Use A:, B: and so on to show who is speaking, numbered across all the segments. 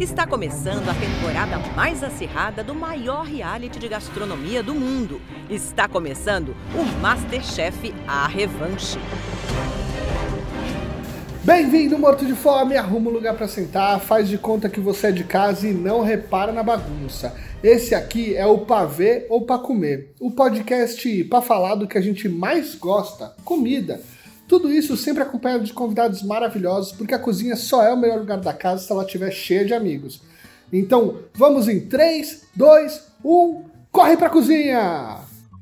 A: Está começando a temporada mais acirrada do maior reality de gastronomia do mundo. Está começando o Masterchef A Revanche.
B: Bem-vindo, morto de fome! Arruma um lugar para sentar, faz de conta que você é de casa e não repara na bagunça. Esse aqui é o Pavê ou Pra Comer, o podcast para falar do que a gente mais gosta, comida. Tudo isso sempre acompanhado de convidados maravilhosos, porque a cozinha só é o melhor lugar da casa se ela estiver cheia de amigos. Então, vamos em 3, 2, 1, corre pra cozinha!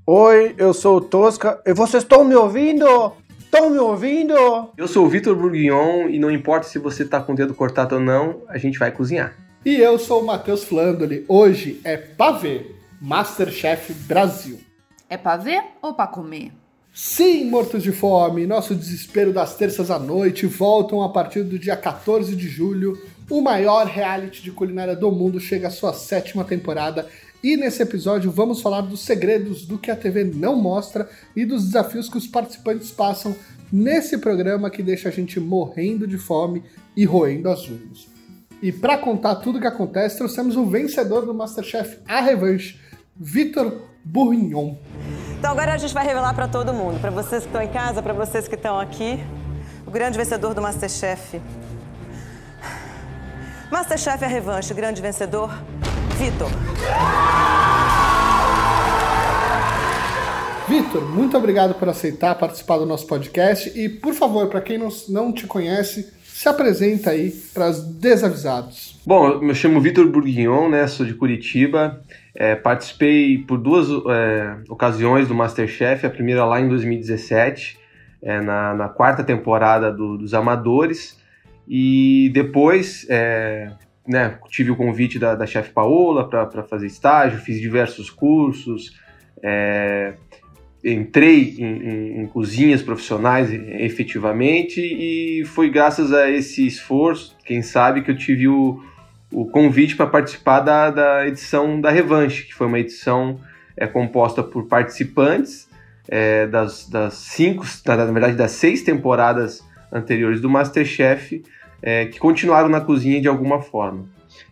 C: Oi, eu sou o Tosca e vocês estão me ouvindo? Estão me ouvindo?
D: Eu sou o Vitor Bourguignon e não importa se você tá com o dedo cortado ou não, a gente vai cozinhar.
B: E eu sou o Matheus Flandoli. Hoje é Pavê, Masterchef Brasil.
E: É pra ver ou pra comer?
B: Sim, mortos de fome, nosso desespero das terças à noite voltam a partir do dia 14 de julho. O maior reality de culinária do mundo chega à sua sétima temporada e nesse episódio vamos falar dos segredos do que a TV não mostra e dos desafios que os participantes passam nesse programa que deixa a gente morrendo de fome e roendo as unhas. E para contar tudo o que acontece, trouxemos o vencedor do Masterchef A Revanche, Vitor Bourguignon.
F: Então agora a gente vai revelar para todo mundo, para vocês que estão em casa, para vocês que estão aqui, o grande vencedor do Masterchef. Masterchef é a revanche, grande vencedor, Vitor.
B: Vitor, muito obrigado por aceitar participar do nosso podcast e, por favor, para quem não, não te conhece, se apresenta aí para os desavisados.
D: Bom, eu me chamo Vitor Bourguignon, né? Sou de Curitiba. É, participei por duas é, ocasiões do Masterchef, a primeira lá em 2017, é, na, na, quarta temporada do, dos Amadores, e depois é, né, tive o convite da, da chefe Paola para fazer estágio, fiz diversos cursos, é, entrei em, em, em, cozinhas profissionais efetivamente, e foi graças a esse esforço, quem sabe, que eu tive o o convite para participar da, da edição da Revanche, que foi uma edição é, composta por participantes é, das, das cinco, na verdade das seis temporadas anteriores do Masterchef, é, que continuaram na cozinha de alguma forma.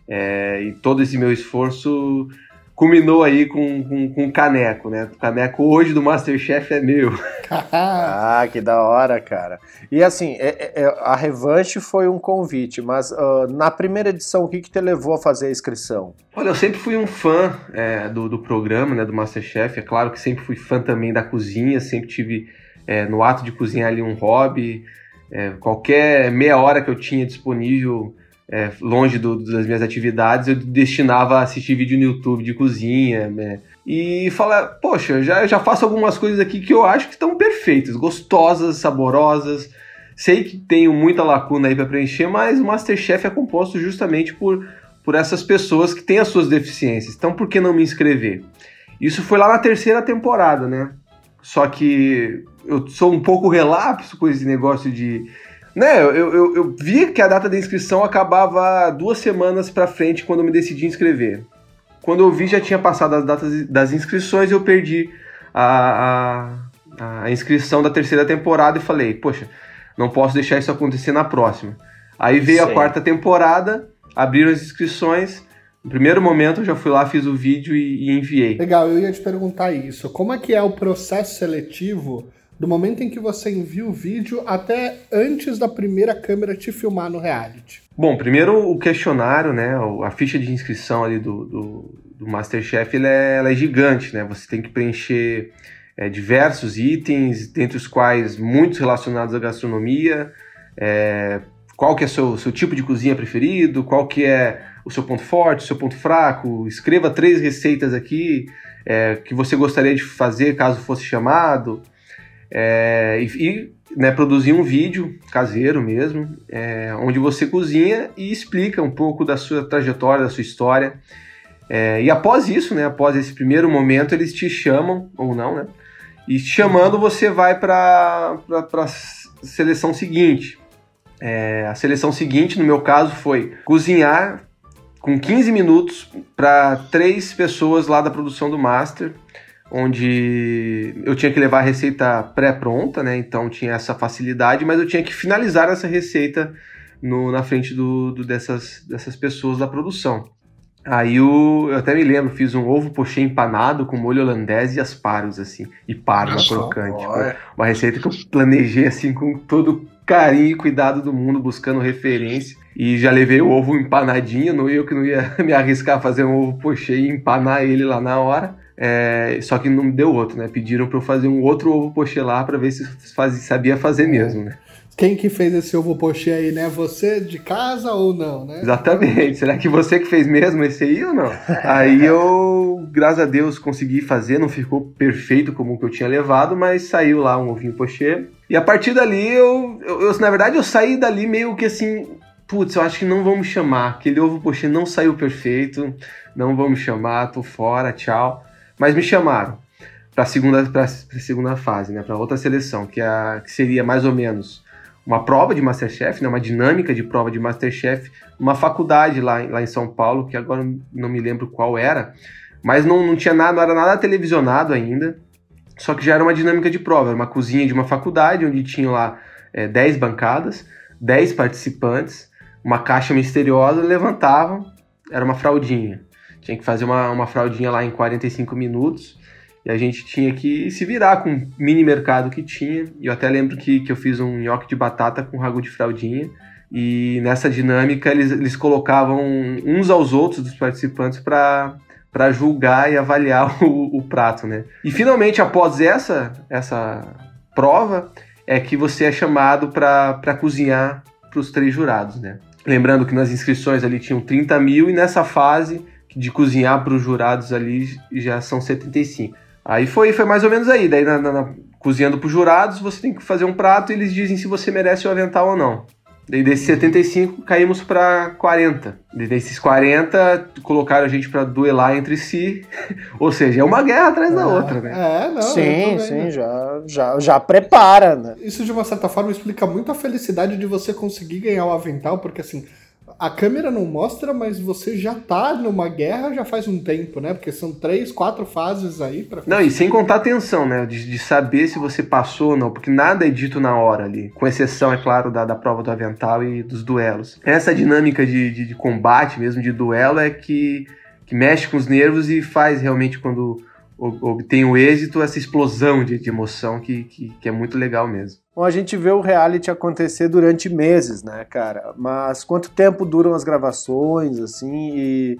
D: É, e todo esse meu esforço culminou aí com, com, com o caneco, né? O caneco hoje do Masterchef é meu.
C: ah, que da hora, cara. E assim, é, é, é, a revanche foi um convite, mas uh, na primeira edição, o que, que te levou a fazer a inscrição?
D: Olha, eu sempre fui um fã é, do, do programa, né, do Masterchef. É claro que sempre fui fã também da cozinha, sempre tive é, no ato de cozinhar ali um hobby. É, qualquer meia hora que eu tinha disponível é, longe do, das minhas atividades, eu destinava a assistir vídeo no YouTube de cozinha, né? E falar, poxa, já, já faço algumas coisas aqui que eu acho que estão perfeitas, gostosas, saborosas. Sei que tenho muita lacuna aí para preencher, mas o Masterchef é composto justamente por, por essas pessoas que têm as suas deficiências. Então, por que não me inscrever? Isso foi lá na terceira temporada, né? Só que eu sou um pouco relapso com esse negócio de né, eu, eu, eu, vi que a data da inscrição acabava duas semanas para frente quando eu me decidi inscrever. Quando eu vi já tinha passado as datas das inscrições, eu perdi a, a, a inscrição da terceira temporada e falei, poxa, não posso deixar isso acontecer na próxima. Aí veio Sim. a quarta temporada, abriram as inscrições. No primeiro momento eu já fui lá, fiz o vídeo e, e enviei.
B: Legal, eu ia te perguntar isso. Como é que é o processo seletivo do momento em que você envia o vídeo até antes da primeira câmera te filmar no reality?
D: Bom, primeiro o questionário, né? A ficha de inscrição ali do, do, do Masterchef ela é, ela é, gigante, né? Você tem que preencher é, diversos itens, dentre os quais muitos relacionados à gastronomia, é, qual que é o seu, seu tipo de cozinha preferido, qual que é o seu ponto forte, o seu ponto fraco, escreva três receitas aqui é, que você gostaria de fazer caso fosse chamado. É, e, né, produzir um vídeo caseiro mesmo, é, onde você cozinha e explica um pouco da sua trajetória, da sua história. É, e após isso, né, após esse primeiro momento, eles te chamam, ou não, né? E chamando, você vai para a seleção seguinte. É, a seleção seguinte, no meu caso, foi cozinhar com 15 minutos para três pessoas lá da produção do Master onde eu tinha que levar a receita pré-pronta, né? Então tinha essa facilidade, mas eu tinha que finalizar essa receita no, na frente do, do, dessas, dessas pessoas da produção. Aí eu, eu até me lembro, fiz um ovo pochê empanado com molho holandês e aspargos, assim, e parma crocante. Foi uma receita que eu planejei, assim, com todo carinho e cuidado do mundo, buscando referência. E já levei o ovo empanadinho, não eu que não ia me arriscar a fazer um ovo pochê e empanar ele lá na hora. É, só que não deu outro, né? Pediram para eu fazer um outro ovo pochê lá para ver se faz, sabia fazer mesmo, né?
B: Quem que fez esse ovo pochê aí, né? Você de casa ou não, né?
D: Exatamente. Será que você que fez mesmo esse aí ou não? aí eu, graças a Deus, consegui fazer. Não ficou perfeito como o que eu tinha levado, mas saiu lá um ovinho pochê. E a partir dali, eu, eu, eu na verdade, eu saí dali meio que assim... Putz, eu acho que não vamos chamar. Aquele ovo pochê não saiu perfeito. Não vamos chamar, tô fora, tchau. Mas me chamaram para a segunda, pra, segunda fase, né? Para outra seleção, que, é a, que seria mais ou menos uma prova de Masterchef, né, uma dinâmica de prova de Masterchef, uma faculdade lá, lá em São Paulo, que agora não me lembro qual era, mas não, não tinha nada, não era nada televisionado ainda, só que já era uma dinâmica de prova, era uma cozinha de uma faculdade, onde tinha lá é, 10 bancadas, 10 participantes, uma caixa misteriosa, levantavam, era uma fraldinha. Tinha que fazer uma, uma fraldinha lá em 45 minutos, e a gente tinha que se virar com o mini mercado que tinha. E eu até lembro que, que eu fiz um nhoque de batata com ragu de fraldinha. E nessa dinâmica eles, eles colocavam uns aos outros dos participantes para para julgar e avaliar o, o, prato, né? E finalmente após essa essa prova é que você é chamado para cozinhar para os três jurados, né? Lembrando que nas inscrições ali tinham 30 mil e nessa fase de cozinhar para os jurados ali já são 75. Aí foi, foi mais ou menos aí. Daí, na, na, na, cozinhando para os jurados, você tem que fazer um prato e eles dizem se você merece o avental ou não. Daí desses 75 caímos para 40. Daí desses 40 colocaram a gente para duelar entre si. Ou seja, é uma guerra atrás da outra, né?
C: É, não. Sim, sim, já, já, já prepara, né?
B: Isso de uma certa forma explica muito a felicidade de você conseguir ganhar o avental, porque assim, a câmera não mostra, mas você já tá numa guerra já faz um tempo, né? Porque são três, quatro fases aí para.
D: Não, e sem contar a tensão, né? De, de, saber se você passou ou não, porque nada é dito na hora ali. Com exceção, é claro, da, da prova do avental e dos duelos. Essa dinâmica de, de, de combate mesmo, de duelo, é que, que mexe com os nervos e faz realmente quando obtém o êxito, essa explosão de, de emoção que, que, que, é muito legal mesmo.
C: Bom, a gente vê o reality acontecer durante meses, né, cara? Mas quanto tempo duram as gravações, assim, e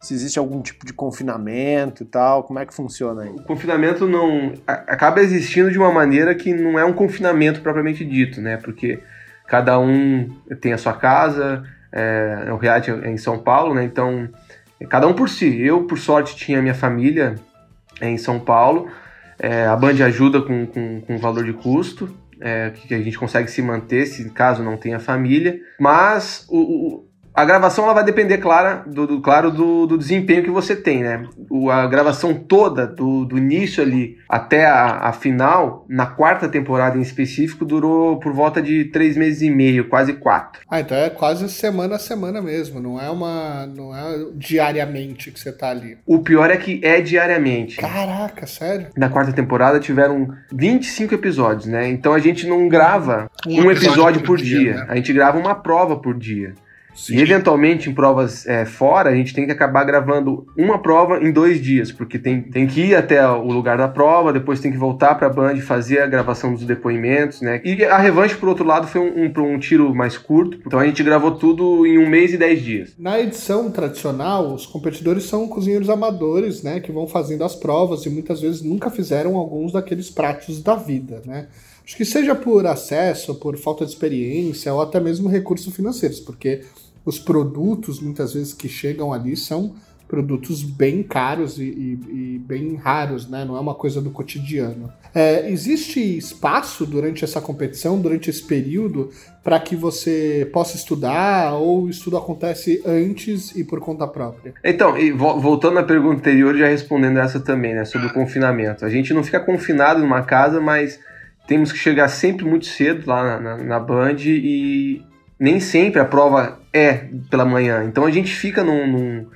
C: se existe algum tipo de confinamento e tal, como é que funciona aí?
D: O confinamento não acaba existindo de uma maneira que não é um confinamento propriamente dito, né? Porque cada um tem a sua casa, é, o reality é em São Paulo, né? Então, cada um por si. Eu, por sorte, tinha minha família em São Paulo. É, a Band ajuda com, com, com valor de custo, é, que a gente consegue se manter se caso não tenha família. Mas o, a gravação ela vai depender, claro, do, do claro, do, do, desempenho que você tem, né? O, a gravação toda, do, do início ali até a, a, final, na quarta temporada em específico, durou por volta de três meses e meio, quase quatro.
B: Ah, então é quase semana a semana mesmo, não é uma. não é diariamente que você tá ali.
D: O pior é que é diariamente.
B: Caraca, sério?
D: Na quarta temporada tiveram 25 episódios, né? Então a gente não grava um, um episódio, episódio, por, dia, dia. Né? a gente grava uma prova por dia. Sim. E eventualmente em provas é, fora, a gente tem que acabar gravando uma prova em dois dias, porque tem, tem que ir até o lugar da prova, depois tem que voltar para a Band e fazer a gravação dos depoimentos, né? E a revanche, por outro lado, foi um, um, um tiro mais curto, então a gente gravou tudo em um mês e dez dias.
B: Na edição tradicional, os competidores são cozinheiros amadores, né? Que vão fazendo as provas e muitas vezes nunca fizeram alguns daqueles pratos da vida, né? Acho que seja por acesso, por falta de experiência ou até mesmo recursos financeiros, porque os produtos muitas vezes que chegam ali são produtos bem caros e, e, e bem raros, né? Não é uma coisa do cotidiano. É, existe espaço durante essa competição, durante esse período, para que você possa estudar ou o estudo acontece antes e por conta própria?
D: Então, e voltando à pergunta anterior, já respondendo essa também, né? Sobre o confinamento. A gente não fica confinado numa casa, mas temos que chegar sempre muito cedo lá na, na, na Band e nem sempre a prova é pela manhã. Então a gente fica num, num,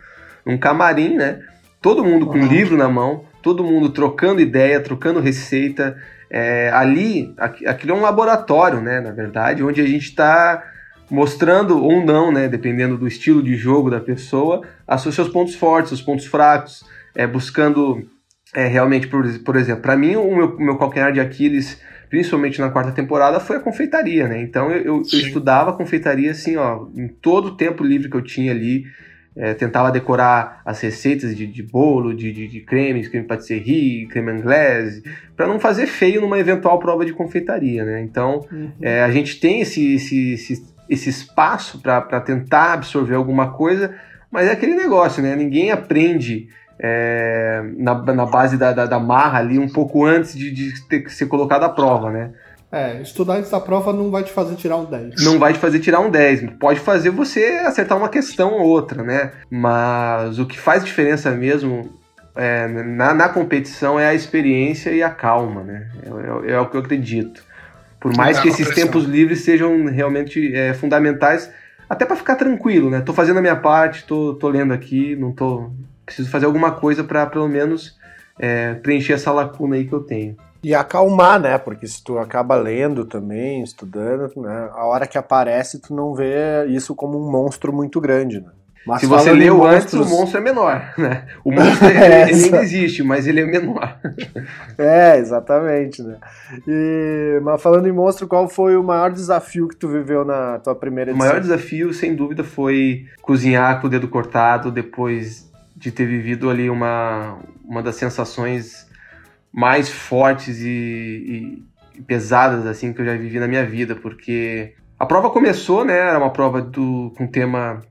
D: num camarim, né? Todo mundo com um livro na mão, todo mundo trocando ideia, trocando receita. É, ali, aquilo é um laboratório, né? Na verdade, onde a gente está mostrando ou não, né, dependendo do estilo de jogo da pessoa, os seus pontos fortes, os pontos fracos, é, buscando é, realmente, por, por exemplo, para mim o meu, meu calcanhar de Aquiles, principalmente na quarta temporada, foi a confeitaria, né? Então eu, eu, eu estudava confeitaria assim, ó, em todo o tempo livre que eu tinha ali, é, tentava decorar as receitas de, de bolo, de, de, de cremes, creme patisserie, creme anglaise, para não fazer feio numa eventual prova de confeitaria, né? Então, uhum. é, a gente tem esse, esse, esse, esse espaço para tentar absorver alguma coisa, mas é aquele negócio, né? Ninguém aprende é, na, na base da, da, da, marra ali um pouco antes de, de ter que ser colocado à prova, né?
B: É, estudar antes da prova não vai te fazer tirar um 10.
D: Não vai te fazer tirar um 10. Pode fazer você acertar uma questão ou outra, né? Mas o que faz diferença mesmo é, na, na competição é a experiência e a calma, né? É, é, é o que eu acredito. Por mais que esses tempos livres sejam realmente é, fundamentais, até para ficar tranquilo, né? Tô fazendo a minha parte, tô, tô lendo aqui, não tô. Preciso fazer alguma coisa para pelo menos é, preencher essa lacuna aí que eu tenho.
C: E acalmar, né? Porque se tu acaba lendo também, estudando, né? A hora que aparece, tu não vê isso como um monstro muito grande, né?
D: Mas se você leu monstros... antes, o monstro é menor, né? O monstro é, ele, existe, mas ele é menor.
C: é, exatamente, né? E, mas falando em monstro, qual foi o maior desafio que tu viveu na tua primeira edição?
D: O maior desafio, sem dúvida, foi cozinhar com o dedo cortado depois de ter vivido ali uma, uma das sensações mais fortes e, e, pesadas assim que eu já vivi na minha vida, porque a prova começou, né? Era uma prova do, com tema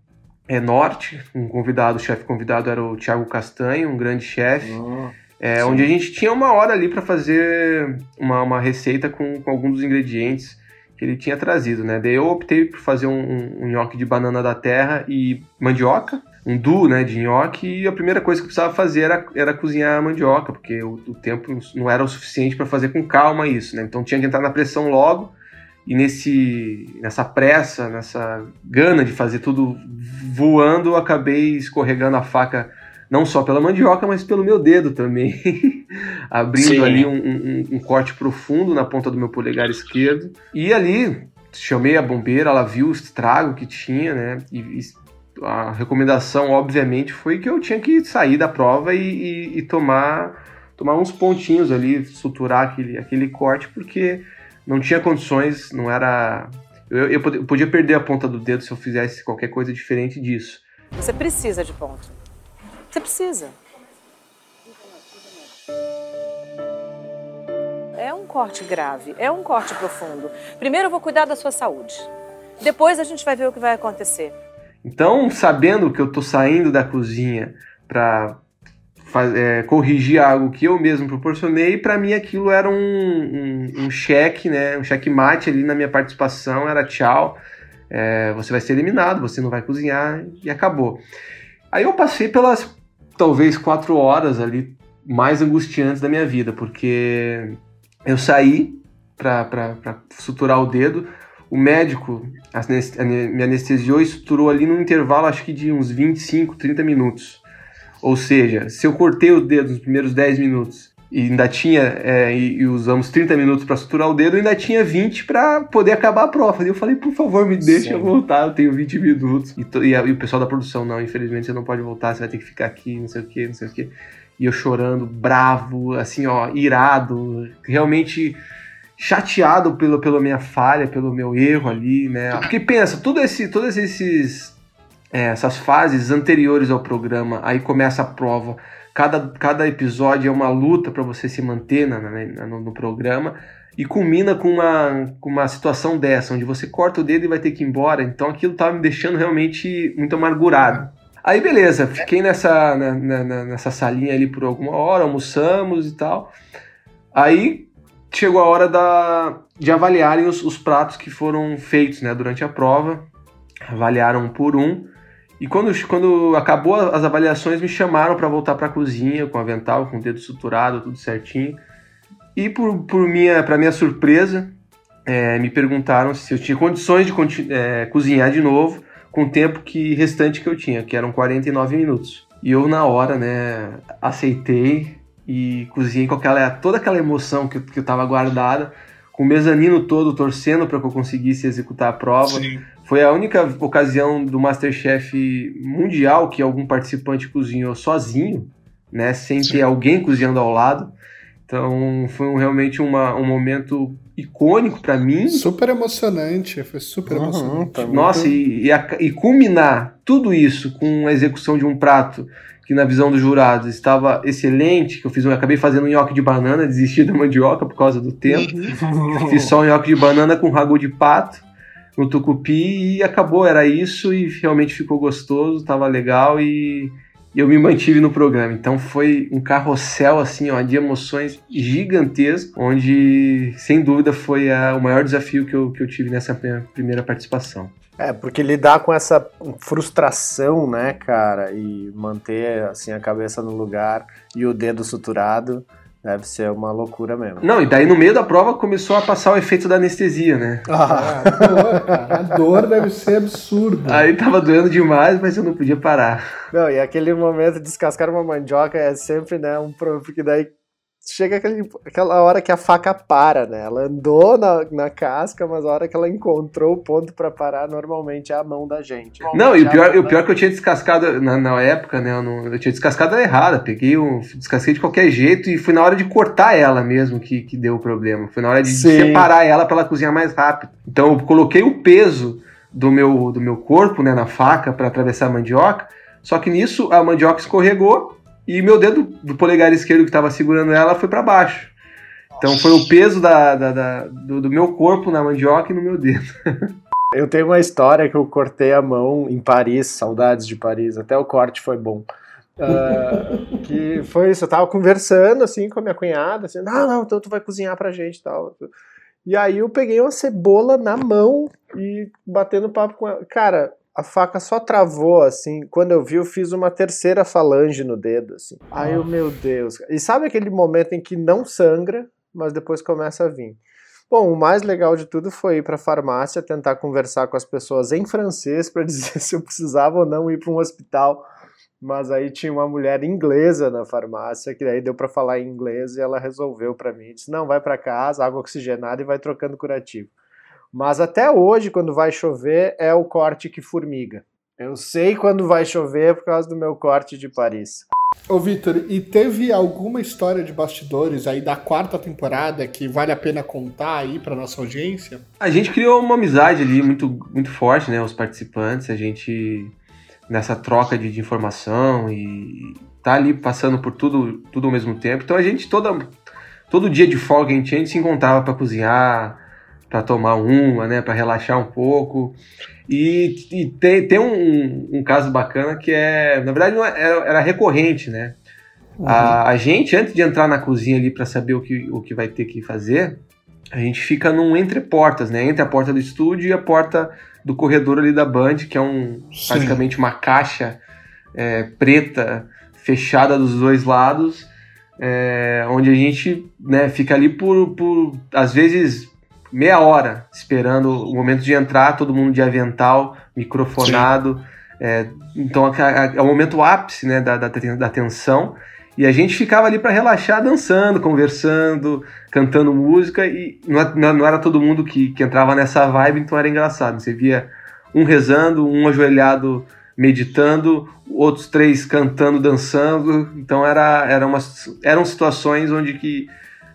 D: é, norte. Um convidado, o chefe convidado era o Thiago Castanho, um grande chefe. Oh, é, onde a gente tinha uma hora ali para fazer uma, uma receita com, com, alguns dos ingredientes que ele tinha trazido, né? Daí eu optei por fazer um, um, um nhoque de banana da terra e mandioca um duo né, de nhoque e a primeira coisa que eu precisava fazer era, era cozinhar a mandioca, porque o, o tempo não era o suficiente para fazer com calma isso, né? Então tinha que entrar na pressão logo e nesse, nessa pressa, nessa gana de fazer tudo voando, eu acabei escorregando a faca não só pela mandioca, mas pelo meu dedo também, abrindo Sim. ali um, um, um corte profundo na ponta do meu polegar esquerdo. E ali chamei a bombeira, ela viu o estrago que tinha, né? E, e a recomendação, obviamente, foi que eu tinha que sair da prova e, e, e tomar, tomar uns pontinhos ali, suturar aquele, aquele corte, porque não tinha condições, não era. Eu, eu, podia perder a ponta do dedo se eu fizesse qualquer coisa diferente disso.
A: Você precisa de ponto. Você precisa. É um corte grave, é um corte profundo. Primeiro eu vou cuidar da sua saúde. Depois a gente vai ver o que vai acontecer.
D: Então, sabendo que eu estou saindo da cozinha para é, corrigir algo que eu mesmo proporcionei, para mim aquilo era um, um, um, cheque, né, um cheque mate ali na minha participação, era tchau, é, você vai ser eliminado, você não vai cozinhar e acabou. Aí eu passei pelas talvez quatro horas ali mais angustiantes da minha vida, porque eu saí para suturar o dedo, o médico me anestesiou e suturou ali num intervalo, acho que de uns 25, 30 minutos. Ou seja, se eu cortei o dedo nos primeiros 10 minutos e ainda tinha, é, e, e, usamos 30 minutos para suturar o dedo, ainda tinha 20 para poder acabar a prova. E eu falei, por favor, me deixa Sim. voltar, eu tenho 20 minutos. E, e, a, e, o pessoal da produção, não, infelizmente você não pode voltar, você vai ter que ficar aqui, não sei o que, não sei o que. E eu chorando, bravo, assim, ó, irado, realmente chateado pelo, pela minha falha, pelo meu erro ali, né? Porque pensa, tudo esse, todos esses é, essas fases anteriores ao programa, aí começa a prova. Cada, cada episódio é uma luta para você se manter na, na, no, no, programa e culmina com uma, com uma situação dessa, onde você corta o dedo e vai ter que ir embora. Então aquilo tava me deixando realmente muito amargurado. Aí beleza, fiquei nessa, na, nessa salinha ali por alguma hora, almoçamos e tal. Aí chegou a hora da, de avaliarem os, os, pratos que foram feitos né, durante a prova. Avaliaram um por um. E quando, quando acabou as avaliações, me chamaram para voltar para a cozinha com avental, com o dedo suturado, tudo certinho. E por, por minha, para minha surpresa, é, me perguntaram se eu tinha condições de é, cozinhar de novo com o tempo que restante que eu tinha, que eram 49 minutos. E eu, na hora, né, aceitei e cozinhei com aquela, toda aquela emoção que, que eu tava guardada, com o mezanino todo torcendo para que eu conseguisse executar a prova. Sim. foi a única ocasião do Masterchef mundial que algum participante cozinhou sozinho, né? Sem Sim. ter alguém cozinhando ao lado. Então foi um, realmente uma, um momento icônico para mim.
B: Super emocionante, foi super uhum, emocionante.
D: Tá Nossa, muito... e, e, a, e, culminar tudo isso com a execução de um prato que na visão dos jurados estava excelente, que eu fiz, eu acabei fazendo um nhoque de banana, desisti da mandioca por causa do tempo. Uhum. fiz só um nhoque de banana com ragu de pato no tucupi e acabou, era isso e realmente ficou gostoso, estava legal e eu me mantive no programa. Então foi um carrossel assim, ó, de emoções gigantesco, onde sem dúvida foi a, o maior desafio que eu, que eu tive nessa primeira participação.
C: É, porque lidar com essa frustração, né, cara, e manter assim a cabeça no lugar e o dedo suturado, Deve ser uma loucura mesmo.
D: Não, e daí no meio da prova começou a passar o efeito da anestesia, né?
B: Ah, a dor, cara. A dor deve ser absurda.
D: Aí tava doendo demais, mas eu não podia parar.
C: Não, e aquele momento de descascar uma mandioca é sempre, né, um porque daí chega aquele, aquela hora que a faca para, né? Ela andou na, na casca, mas a hora que ela encontrou o ponto para parar, normalmente é a mão da gente.
D: Não, e o pior, o pior é que eu tinha descascado na, na época, né? Eu, não, eu tinha descascado ela errada. Peguei um. Descasquei de qualquer jeito e foi na hora de cortar ela mesmo que, que deu o problema. Foi na hora de Sim. separar ela para ela cozinhar mais rápido. Então eu coloquei o peso do meu, do meu corpo, né, na faca para atravessar a mandioca. Só que nisso a mandioca escorregou e meu dedo do polegar esquerdo que estava segurando ela foi para baixo. Então foi o peso da, da, da do, do, meu corpo na mandioca e no meu dedo.
C: eu tenho uma história que eu cortei a mão em Paris, saudades de Paris, até o corte foi bom. Uh, que foi isso, eu tava conversando assim com a minha cunhada, assim, não, não, então tu vai cozinhar pra gente e tal. E aí eu peguei uma cebola na mão e batendo papo com ela. Cara, a faca só travou, assim. Quando eu vi, eu fiz uma terceira falange no dedo, assim. Aí eu, meu Deus. E sabe aquele momento em que não sangra, mas depois começa a vir? Bom, o mais legal de tudo foi ir para a farmácia tentar conversar com as pessoas em francês para dizer se eu precisava ou não ir para um hospital. Mas aí tinha uma mulher inglesa na farmácia que aí deu para falar em inglês e ela resolveu para mim, disse: "Não, vai para casa, água oxigenada e vai trocando curativo". Mas até hoje, quando vai chover, é o corte que formiga. Eu sei quando vai chover por causa do meu corte de Paris.
B: Ô Vitor, e teve alguma história de bastidores aí da quarta temporada que vale a pena contar aí para nossa audiência?
D: A gente criou uma amizade ali muito, muito forte, né? Os participantes, a gente nessa troca de, de informação e tá ali passando por tudo, tudo ao mesmo tempo. Então a gente toda todo dia de folga a gente, a gente se encontrava para cozinhar, para tomar uma, né, para relaxar um pouco. E, e tem, tem um, um, caso bacana que é, na verdade, não é, era, era recorrente, né? Uhum. A, a, gente, antes de entrar na cozinha ali para saber o que, o que vai ter que fazer, a gente fica num entre portas, né? Entre a porta do estúdio e a porta do corredor ali da Band, que é um Sim. basicamente uma caixa é, preta fechada dos dois lados, é, onde a gente né, fica ali por, por às vezes meia hora esperando o momento de entrar, todo mundo de avental, microfonado. É, então é, é, o momento ápice né, da, da, da tensão. E a gente ficava ali para relaxar, dançando, conversando, cantando música. E não, não era todo mundo que, que entrava nessa vibe, então era engraçado. Você via um rezando, um ajoelhado meditando, outros três cantando, dançando. Então era, era umas, eram situações onde que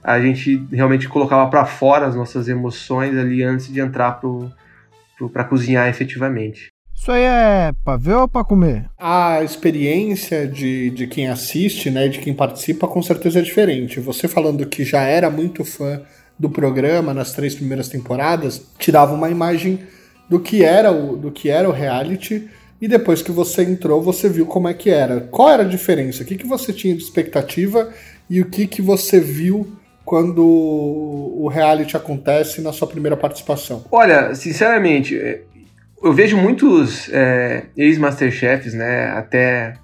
D: a gente realmente colocava para fora as nossas emoções ali antes de entrar para cozinhar efetivamente.
B: Isso aí é para ver ou para comer? A experiência de, de quem assiste, né, de quem participa, com certeza é diferente. Você falando que já era muito fã do programa nas três primeiras temporadas, tirava uma imagem do que era o, do que era o reality e depois que você entrou, você viu como é que era. Qual era a diferença? O que, que você tinha de expectativa e o que, que você viu quando o reality acontece na sua primeira participação?
D: Olha, sinceramente, é, eu vejo muitos é, ex-masterchefs, né, até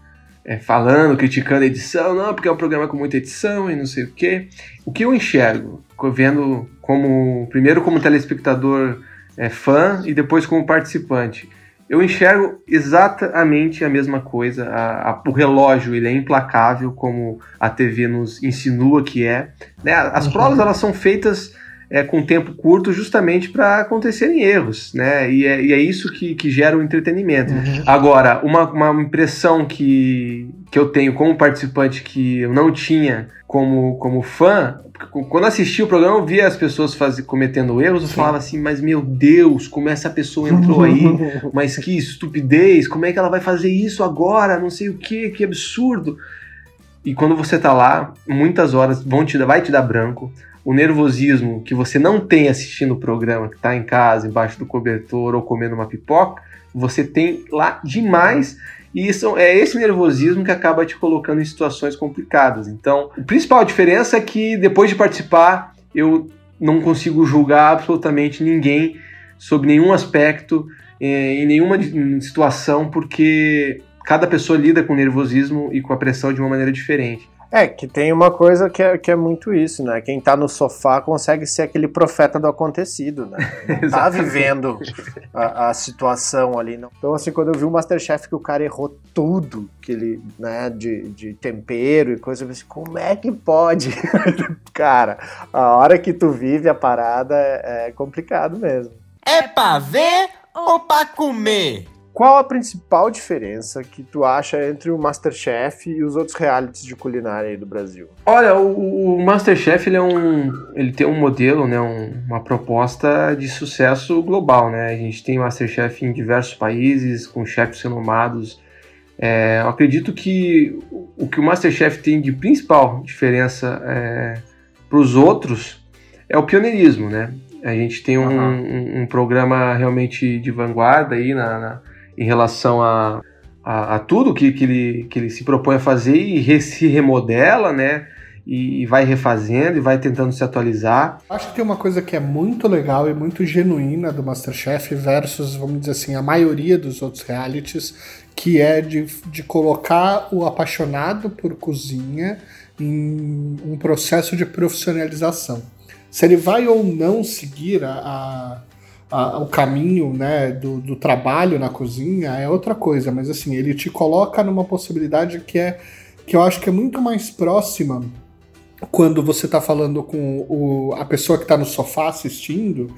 D: é, falando, criticando a edição, não, porque é um programa com muita edição e não sei o quê. O que eu enxergo, vendo como, primeiro como telespectador é, fã e depois como participante, eu enxergo exatamente a mesma coisa. A, a, o relógio ele é implacável, como a TV nos insinua que é. Né? As uhum. provas elas são feitas é, com tempo curto justamente para acontecerem erros, né? E é, e é isso que, que, gera o entretenimento. Uhum. Agora, uma, uma impressão que, que eu tenho como participante que eu não tinha como, como fã, quando assisti o programa, eu via as pessoas faz, cometendo erros, eu Sim. falava assim, mas meu Deus, como essa pessoa entrou aí, mas que estupidez, como é que ela vai fazer isso agora, não sei o que, que absurdo. E quando você tá lá, muitas horas vão te dar, vai te dar branco. O nervosismo que você não tem assistindo o programa, que tá em casa, embaixo do cobertor ou comendo uma pipoca, você tem lá demais. E isso, é esse nervosismo que acaba te colocando em situações complicadas. Então, a principal diferença é que depois de participar, eu não consigo julgar absolutamente ninguém sobre nenhum aspecto, eh, em nenhuma situação, porque cada pessoa lida com o nervosismo e com a pressão de uma maneira diferente.
C: É, que tem uma coisa que é, que é muito isso, né? Quem tá no sofá consegue ser aquele profeta do acontecido, né? Não tá vivendo a, a, situação ali. Não. Então, assim, quando eu vi o Masterchef que o cara errou tudo, que ele, né, de, de tempero e coisa, eu pensei, como é que pode? cara, a hora que tu vive a parada é, é complicado mesmo.
G: É pra ver ou pra comer?
C: Qual a principal diferença que tu acha entre o Masterchef e os outros realities de culinária aí do Brasil?
D: Olha, o, o Masterchef ele é um, ele tem um modelo, né, um, uma proposta de sucesso global, né? A gente tem Masterchef em diversos países com chefes renomados. É, eu acredito que o que o Masterchef tem de principal diferença é, para os outros é o pioneirismo, né? A gente tem um, uhum. um, um programa realmente de vanguarda aí na, na em relação a, a, a tudo que, que, ele, que ele se propõe a fazer e re, se remodela, né? E, vai refazendo e vai tentando se atualizar.
B: Acho que tem uma coisa que é muito legal e muito genuína do Masterchef versus, vamos dizer assim, a maioria dos outros realities, que é de, de colocar o apaixonado por cozinha em um processo de profissionalização. Se ele vai ou não seguir a, a a, o caminho né, do, do, trabalho na cozinha é outra coisa, mas assim, ele te coloca numa possibilidade que é que eu acho que é muito mais próxima quando você está falando com o, a pessoa que está no sofá assistindo,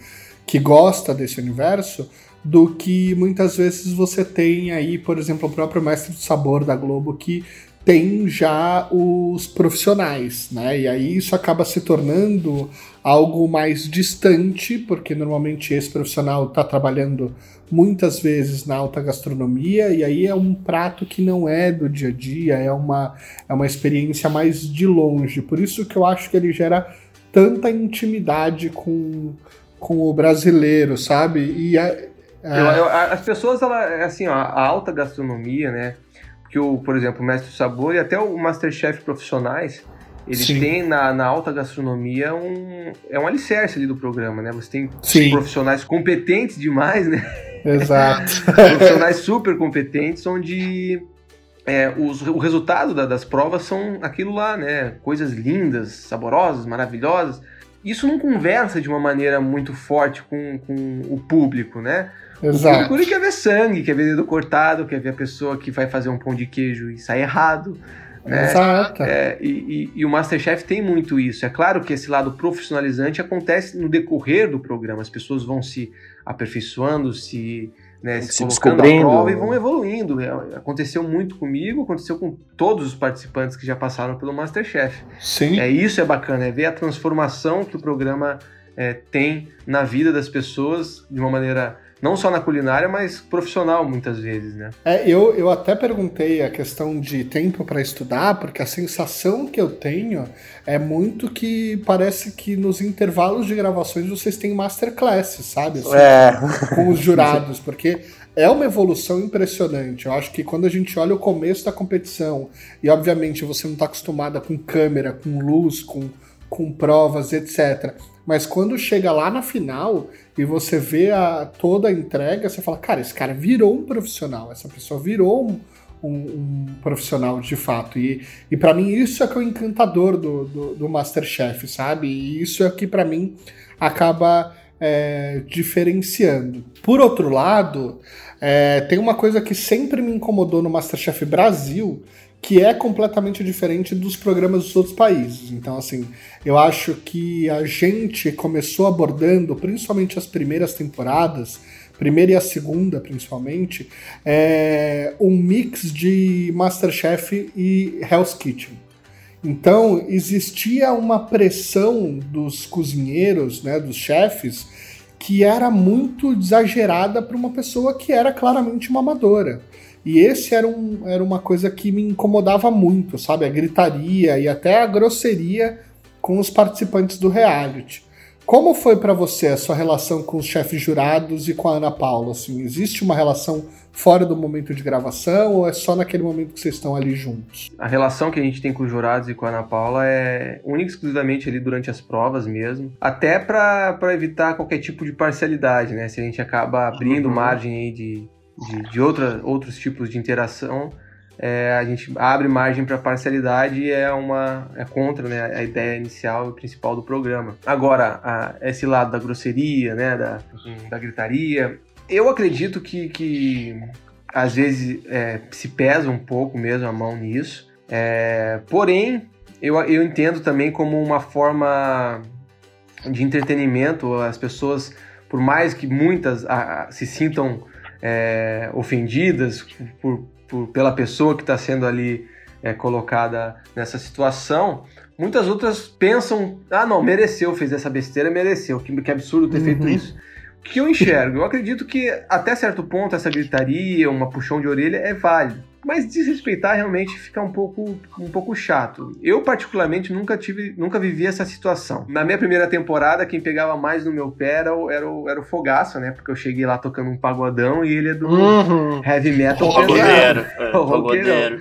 B: que gosta desse universo, do que muitas vezes você tem aí, por exemplo, o próprio Mestre do Sabor da Globo, que tem já os profissionais, né? E aí isso acaba se tornando algo mais distante, porque normalmente esse profissional está trabalhando muitas vezes na alta gastronomia, e aí é um prato que não é do dia a dia, é uma, é uma experiência mais de longe. Por isso que eu acho que ele gera tanta intimidade com, com o brasileiro, sabe? E
D: é, é... Eu, eu, as pessoas, ela, assim, ó, a alta gastronomia, né? Que o, por exemplo, o Mestre do Sabor e até o Masterchef profissionais, eles Sim. têm na, na, alta gastronomia um é um alicerce ali do programa, né? Você tem Sim. profissionais competentes demais, né?
B: Exato.
D: profissionais super competentes, onde é, os, o resultado da, das provas são aquilo lá, né? Coisas lindas, saborosas, maravilhosas. Isso não conversa de uma maneira muito forte com, com o público, né?
B: Exato.
D: O público quer ver sangue, quer ver dedo cortado, quer ver a pessoa que vai fazer um pão de queijo e sai errado. Né?
B: Exato.
D: É, e, e, e, o Masterchef tem muito isso. É claro que esse lado profissionalizante acontece no decorrer do programa. As pessoas vão se aperfeiçoando, se, né, se, se colocando à prova e vão evoluindo. É, aconteceu muito comigo, aconteceu com todos os participantes que já passaram pelo Masterchef.
B: Sim.
D: É, isso é bacana, é ver a transformação que o programa é, tem na vida das pessoas de uma maneira não só na culinária, mas profissional muitas vezes, né?
B: É, eu, eu até perguntei a questão de tempo para estudar, porque a sensação que eu tenho é muito que parece que nos intervalos de gravações vocês têm masterclasses, sabe? Assim,
C: é.
B: Com os jurados, porque é uma evolução impressionante. Eu acho que quando a gente olha o começo da competição, e obviamente você não está acostumada com câmera, com luz, com, com provas, etc. Mas quando chega lá na final e você vê a, toda a entrega, você fala, cara, esse cara virou um profissional, essa pessoa virou um, um, um profissional de fato. E, e para mim isso é que é o encantador do, do, do Masterchef, sabe? E isso é que para mim acaba é, diferenciando. Por outro lado, é, tem uma coisa que sempre me incomodou no Masterchef Brasil, que é completamente diferente dos programas dos outros países. Então, assim, eu acho que a gente começou abordando, principalmente as primeiras temporadas, primeira e a segunda principalmente, é um mix de Masterchef e Hell's Kitchen. Então, existia uma pressão dos cozinheiros, né, dos chefes, que era muito exagerada para uma pessoa que era claramente uma amadora. E esse era, um, era uma coisa que me incomodava muito, sabe? A gritaria e até a grosseria com os participantes do reality. Como foi para você a sua relação com os chefes jurados e com a Ana Paula? Assim, existe uma relação fora do momento de gravação ou é só naquele momento que vocês estão ali juntos?
D: A relação que a gente tem com os jurados e com a Ana Paula é única e exclusivamente ali durante as provas mesmo, até para evitar qualquer tipo de parcialidade, né? Se a gente acaba abrindo uhum. margem aí de, de, de outra, outros tipos de interação, é, a gente abre margem para parcialidade e é uma é contra né, a ideia inicial e principal do programa. Agora, a, esse lado da grosseria, né, da, da gritaria, eu acredito que, que às vezes é, se pesa um pouco mesmo a mão nisso. É, porém, eu, eu entendo também como uma forma de entretenimento. As pessoas, por mais que muitas a, a, se sintam é, ofendidas por, por, pela pessoa que está sendo ali é, colocada nessa situação, muitas outras pensam: ah, não, mereceu, fez essa besteira, mereceu, que, que absurdo ter uhum. feito isso. O que eu enxergo? Eu acredito que até certo ponto essa gritaria, uma puxão de orelha é válido. Mas desrespeitar realmente fica um pouco, um pouco chato. Eu, particularmente, nunca tive, nunca vivi essa situação. Na minha primeira temporada, quem pegava mais no meu pé era o, era o, era o Fogaça, né? Porque eu cheguei lá tocando um pagodão e ele é do uhum. heavy metal.
H: Pagodeiro. É, pagodeiro.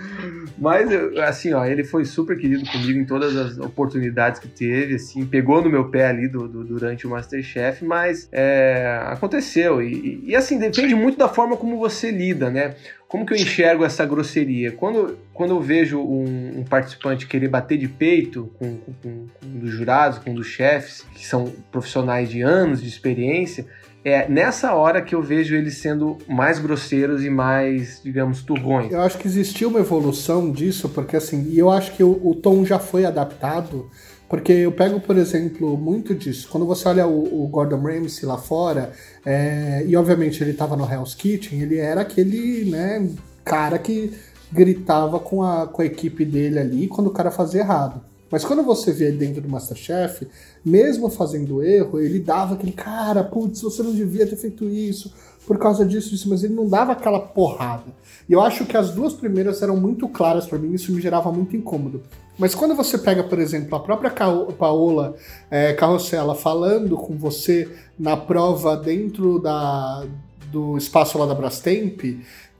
D: Mas, assim, ó, ele foi super querido comigo em todas as oportunidades que teve, assim, pegou no meu pé ali do, do durante o Masterchef, mas é, aconteceu. E, e, assim, depende muito da forma como você lida, né? Como que eu enxergo essa grosseria? Quando, quando eu vejo um, um participante querer bater de peito com, com, com, com um dos jurados, com um dos chefes, que são profissionais de anos de experiência, é nessa hora que eu vejo eles sendo mais grosseiros e mais, digamos, turrões.
B: Eu acho que existiu uma evolução disso, porque assim, e eu acho que o, o tom já foi adaptado, porque eu pego, por exemplo, muito disso. Quando você olha o, o Gordon Ramsay lá fora, é, e obviamente ele estava no Hell's Kitchen, ele era aquele, né, cara que gritava com a, com a equipe dele ali quando o cara fazia errado. Mas quando você vê ele dentro do Masterchef, mesmo fazendo erro, ele dava aquele cara, putz, você não devia ter feito isso, por causa disso, isso, mas ele não dava aquela porrada. E eu acho que as duas primeiras eram muito claras para mim, isso me gerava muito incômodo. Mas quando você pega, por exemplo, a própria Paola é, Carrossela falando com você na prova dentro da, do espaço lá da Brastemp,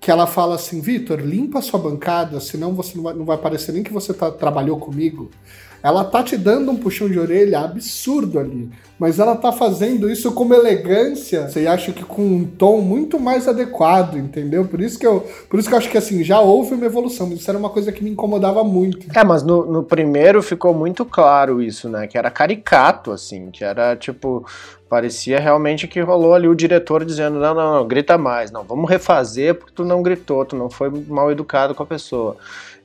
B: que ela fala assim, Vitor, limpa a sua bancada, senão você não vai, não vai parecer nem que você tá, trabalhou comigo. Ela tá te dando um puxão de orelha absurdo ali, mas ela tá fazendo isso com uma elegância, você acha que com um tom muito mais adequado, entendeu? Por isso que eu, por isso que eu acho que assim, já houve uma evolução, isso era uma coisa que me incomodava muito.
C: É, mas no, no primeiro ficou muito claro isso, né? Que era caricato, assim, que era tipo, Parecia realmente que rolou ali o diretor dizendo: não, não, não, grita mais, não, vamos refazer porque tu não gritou, tu não foi mal educado com a pessoa.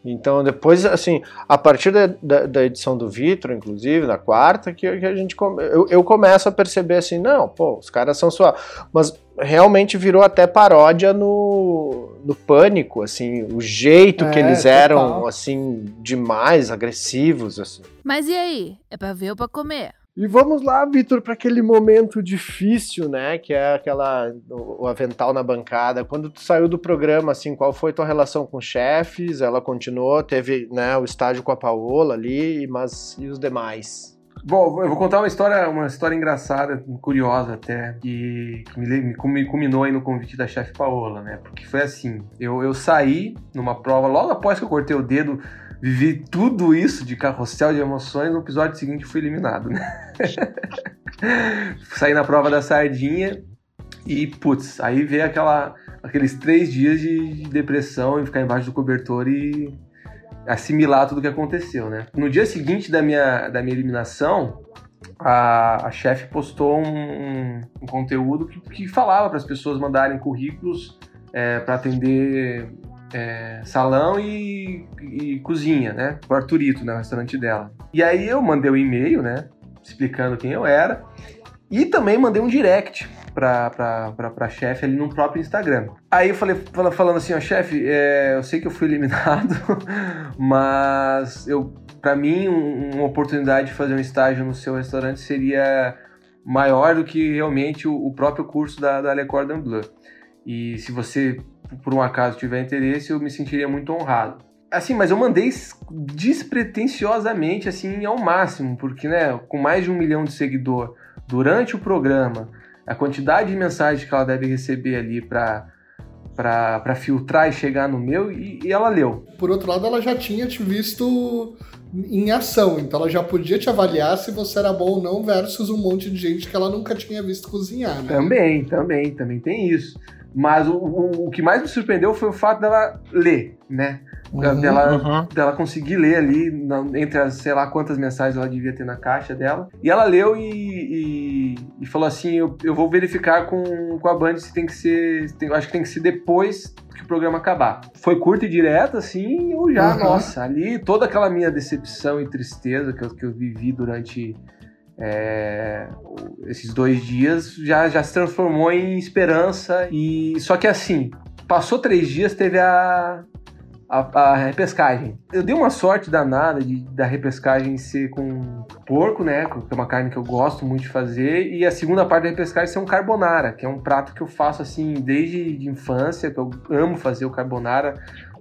C: Então, depois, assim, a partir da, da, da edição do Vitro, inclusive, na quarta, que, que a gente eu, eu, começo a perceber assim: não, pô, os caras são só. Mas realmente virou até paródia no, no pânico, assim, o jeito é, que eles eram, total. assim, demais, agressivos. Assim.
E: Mas e aí? É pra ver ou pra comer?
C: E vamos lá, Vitor, para aquele momento difícil, né? Que é aquela o, avental na bancada. Quando tu saiu do programa, assim, qual foi tua relação com chefes? Ela continuou, teve, né, o estágio com a Paola ali, mas e os demais?
D: Bom, eu vou contar uma história, uma história engraçada, curiosa até, que, que me, me, culminou aí no convite da chefe Paola, né? Porque foi assim, eu, eu saí numa prova logo após que eu cortei o dedo vivi tudo isso de carrossel de emoções, no episódio seguinte fui eliminado, né? Saí na prova da sardinha e, putz, aí veio aquela, aqueles três dias de, de depressão e ficar embaixo do cobertor e assimilar tudo o que aconteceu, né? No dia seguinte da minha, da minha eliminação, a, a chefe postou um, um, conteúdo que, que falava para as pessoas mandarem currículos é, para atender é, salão e, e, cozinha, né? O Arturito, né? O restaurante dela. E aí eu mandei um e-mail, né? Explicando quem eu era. E também mandei um direct pra, pra, pra, pra chefe ali no próprio Instagram. Aí eu falei, falando assim, ó, chefe, é, eu sei que eu fui eliminado, mas eu, para mim, um, uma oportunidade de fazer um estágio no seu restaurante seria maior do que realmente o, o próprio curso da, da Le Cordon Bleu. E se você, por um acaso, tiver interesse, eu me sentiria muito honrado. Assim, mas eu mandei despretensiosamente, assim, ao máximo, porque, né, com mais de um milhão de seguidor durante o programa, a quantidade de mensagens que ela deve receber ali para para filtrar e chegar no meu, e, e, ela leu.
B: Por outro lado, ela já tinha te visto em ação, então ela já podia te avaliar se você era bom ou não, versus um monte de gente que ela nunca tinha visto cozinhar, né?
D: Também, também, também tem isso. Mas o, o, o que mais me surpreendeu foi o fato dela ler, né? Uhum, dela, uhum. dela conseguir ler ali, na, entre as sei lá quantas mensagens ela devia ter na caixa dela. E ela leu e, e, e falou assim: eu, eu vou verificar com, com a Band se tem que ser. Tem, acho que tem que ser depois que o programa acabar. Foi curto e direto, assim, eu já, uhum. nossa, ali toda aquela minha decepção e tristeza que eu, que eu vivi durante. É, esses dois dias já, já se transformou em esperança e só que assim passou três dias teve a, a, a, repescagem. Eu dei uma sorte danada de, da repescagem ser com porco, né? Que é uma carne que eu gosto muito de fazer. E a segunda parte da repescagem ser um carbonara, que é um prato que eu faço assim desde de infância, que eu amo fazer o carbonara.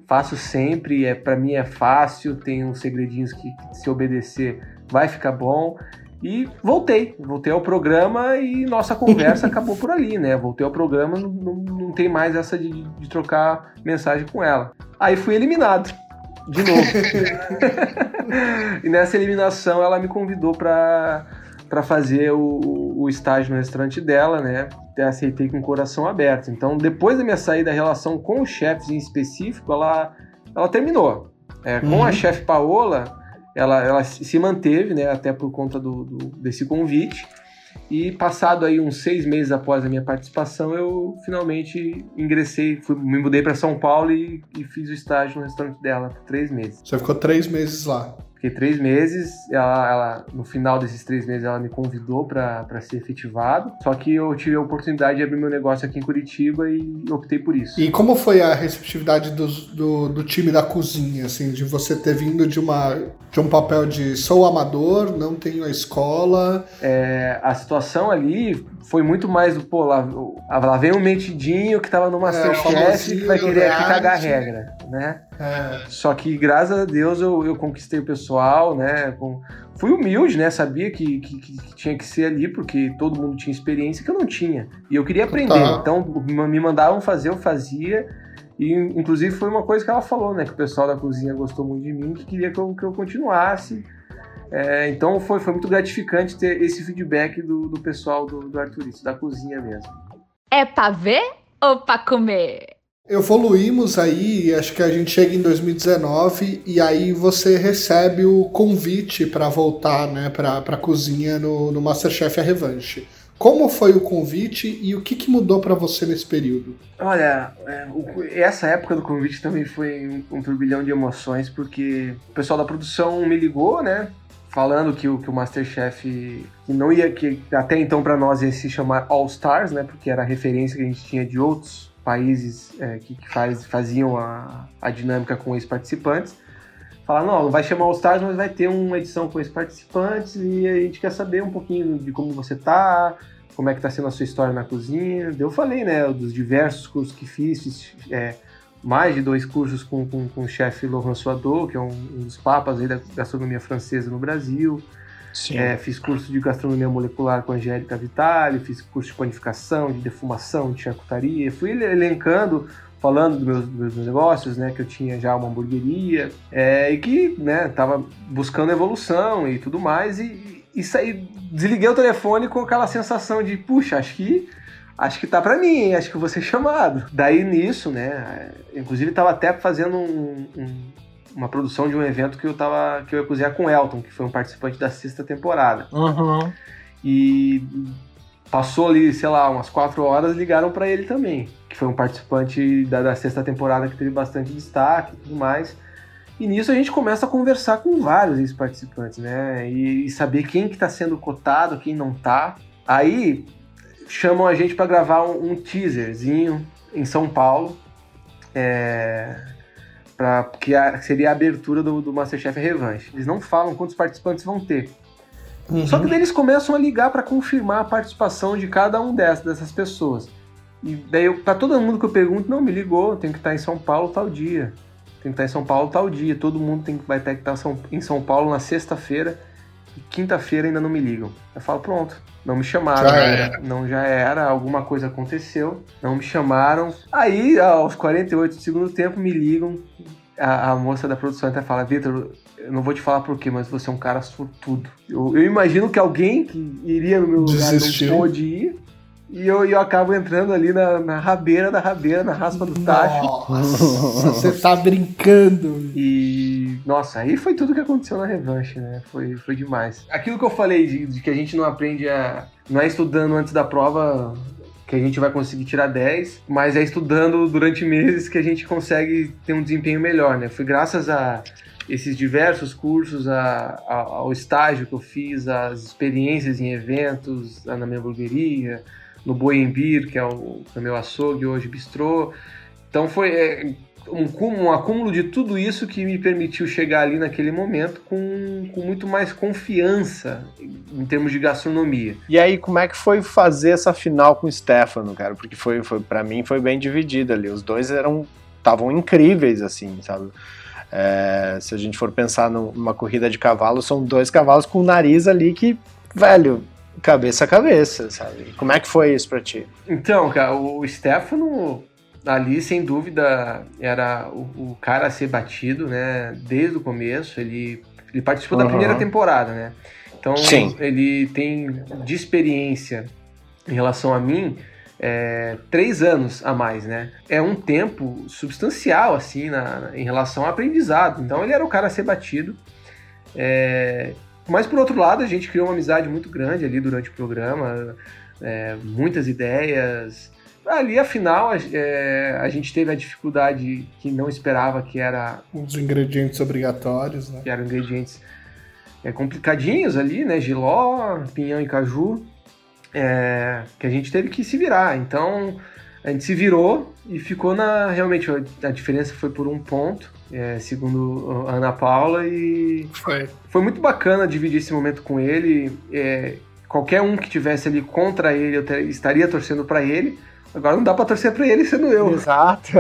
D: Faço sempre, é para mim é fácil, tem uns segredinhos que se obedecer vai ficar bom. E voltei, voltei ao programa e nossa conversa acabou por ali, né? Voltei ao programa, não, não, não tem mais essa de, de trocar mensagem com ela. Aí fui eliminado, de novo. e nessa eliminação ela me convidou para para fazer o, o, estágio no restaurante dela, né? Até aceitei com o coração aberto. Então, depois da minha saída, a relação com os chefes em específico, ela, ela terminou. É, com uhum. a chefe Paola, ela, ela se manteve, né, até por conta do, do, desse convite. E passado aí uns seis meses após a minha participação, eu finalmente ingressei, fui, me mudei para São Paulo e, e, fiz o estágio no restaurante dela por três meses.
B: Você ficou três meses lá?
D: Fiquei três meses, ela, ela, no final desses três meses ela me convidou para ser efetivado, só que eu tive a oportunidade de abrir meu negócio aqui em Curitiba e optei por isso.
B: E como foi a receptividade do, do, do time da cozinha, assim, de você ter vindo de, uma, de um papel de sou amador, não tenho a escola?
D: É, a situação ali foi muito mais do, pô, lá, lá vem um metidinho que tava no é, Masterchef é, que vai querer aqui cagar a regra, né? É. Só que, graças a Deus, eu, eu conquistei o pessoal, né? Com... Fui humilde, né? Sabia que, que, que, tinha que ser ali, porque todo mundo tinha experiência que eu não tinha. E eu queria aprender. Tá. Então, me mandavam fazer, eu fazia. E, inclusive, foi uma coisa que ela falou, né? Que o pessoal da cozinha gostou muito de mim, que queria que eu, que eu continuasse. É, então foi, foi muito gratificante ter esse feedback do, do pessoal do, do Arthurito, da cozinha mesmo.
E: É pra ver ou pra comer?
B: Evoluímos aí, acho que a gente chega em 2019 e aí você recebe o convite para voltar né, para a cozinha no, no Masterchef A Revanche. Como foi o convite e o que, que mudou para você nesse período?
D: Olha, é, essa época do convite também foi um, um turbilhão de emoções, porque o pessoal da produção me ligou, né? falando que o, que o Masterchef que não ia que até então para nós ia se chamar All Stars, né? Porque era a referência que a gente tinha de outros países é, que, que faz, faziam a, a dinâmica com esses participantes. Falar, não, vai chamar All Stars, mas vai ter uma edição com esses participantes e a gente quer saber um pouquinho de como você tá, como é que tá sendo a sua história na cozinha. Eu falei, né, dos diversos cursos que fiz, é, mais de dois cursos com, com, com o chefe Laurent Soadot, que é um, um, dos papas da gastronomia francesa no Brasil. É, fiz curso de gastronomia molecular com a Angélica Vitali, fiz curso de panificação, de defumação, de charcutaria. Fui elencando, falando dos meus, dos meus negócios, né, que eu tinha já uma hamburgueria é, e que, né, tava buscando evolução e tudo mais. E, e saí, desliguei o telefone com aquela sensação de, puxa, acho que acho que tá para mim, acho que vou ser chamado. Daí nisso, né, inclusive tava até fazendo um, um, uma produção de um evento que eu tava que eu ia cozinhar com o Elton, que foi um participante da sexta temporada.
C: Uhum.
D: E passou ali, sei lá, umas quatro horas, ligaram para ele também, que foi um participante da, da, sexta temporada que teve bastante destaque e tudo mais. E nisso a gente começa a conversar com vários ex-participantes, né? E, e, saber quem que tá sendo cotado, quem não tá. Aí chamam a gente para gravar um, um, teaserzinho em São Paulo, é, pra, que a, seria a abertura do, do Masterchef Revanche. Eles não falam quantos participantes vão ter. Uhum. Só que daí eles começam a ligar para confirmar a participação de cada um dessas, dessas pessoas. E daí, pra todo mundo que eu pergunto, não, me ligou, tem que estar em São Paulo tal dia. Tem que estar em São Paulo tal dia. Todo mundo tem, vai ter que estar em São Paulo na sexta-feira. E quinta-feira ainda não me ligam. Eu falo, pronto, não me chamaram. Já era. Não já era, alguma coisa aconteceu. Não me chamaram. Aí, aos 48 do segundo tempo, me ligam. A, a moça da produção até fala, Vitor, eu não vou te falar porquê, mas você é um cara sortudo. Eu, eu imagino que alguém que iria no meu lugar Desistiu. não pôde ir. E eu, eu acabo entrando ali na, na rabeira da rabeira, na raspa do tacho.
B: Nossa, você tá brincando.
D: E, nossa, aí foi tudo que aconteceu na revanche, né? Foi, foi demais. Aquilo que eu falei de, de que a gente não aprende a. Não é estudando antes da prova que a gente vai conseguir tirar 10, mas é estudando durante meses que a gente consegue ter um desempenho melhor, né? Foi graças a esses diversos cursos, a, a, ao estágio que eu fiz, as experiências em eventos na minha hamburgueria, no Boiembir, que é o, que é o meu açougue hoje, bistrô. Então foi é, um, um, acúmulo de tudo isso que me permitiu chegar ali naquele momento com, com muito mais confiança em termos de gastronomia.
C: E aí, como é que foi fazer essa final com o Stefano, cara? Porque foi, foi para mim foi bem dividida ali. Os dois eram estavam incríveis, assim, sabe? É, se a gente for pensar numa corrida de cavalo, são dois cavalos com o nariz ali que, velho, cabeça a cabeça, sabe? Como é que foi isso pra ti?
D: Então, cara, o Stefano ali, sem dúvida, era o, o cara a ser batido, né? Desde o começo, ele, ele participou uhum. da primeira temporada, né? Então, Sim. ele tem de experiência em relação a mim é, três anos a mais, né? É um tempo substancial, assim, na, em relação ao aprendizado. Então ele era o cara a ser batido. É, mas por outro lado, a gente criou uma amizade muito grande ali durante o programa, é, muitas ideias. Ali, afinal, a, é, a, gente teve a dificuldade que não esperava, que era...
B: Os ingredientes obrigatórios, né?
D: Que eram ingredientes é, complicadinhos ali, né? Giló, pinhão e caju é, que a gente teve que se virar. Então a gente se virou e ficou na. Realmente, a diferença foi por um ponto, é, segundo a Ana Paula, e
B: foi.
D: foi muito bacana dividir esse momento com ele. É, qualquer um que tivesse ali contra ele, eu ter, estaria torcendo para ele. Agora não dá pra torcer pra ele sendo eu.
C: Exato.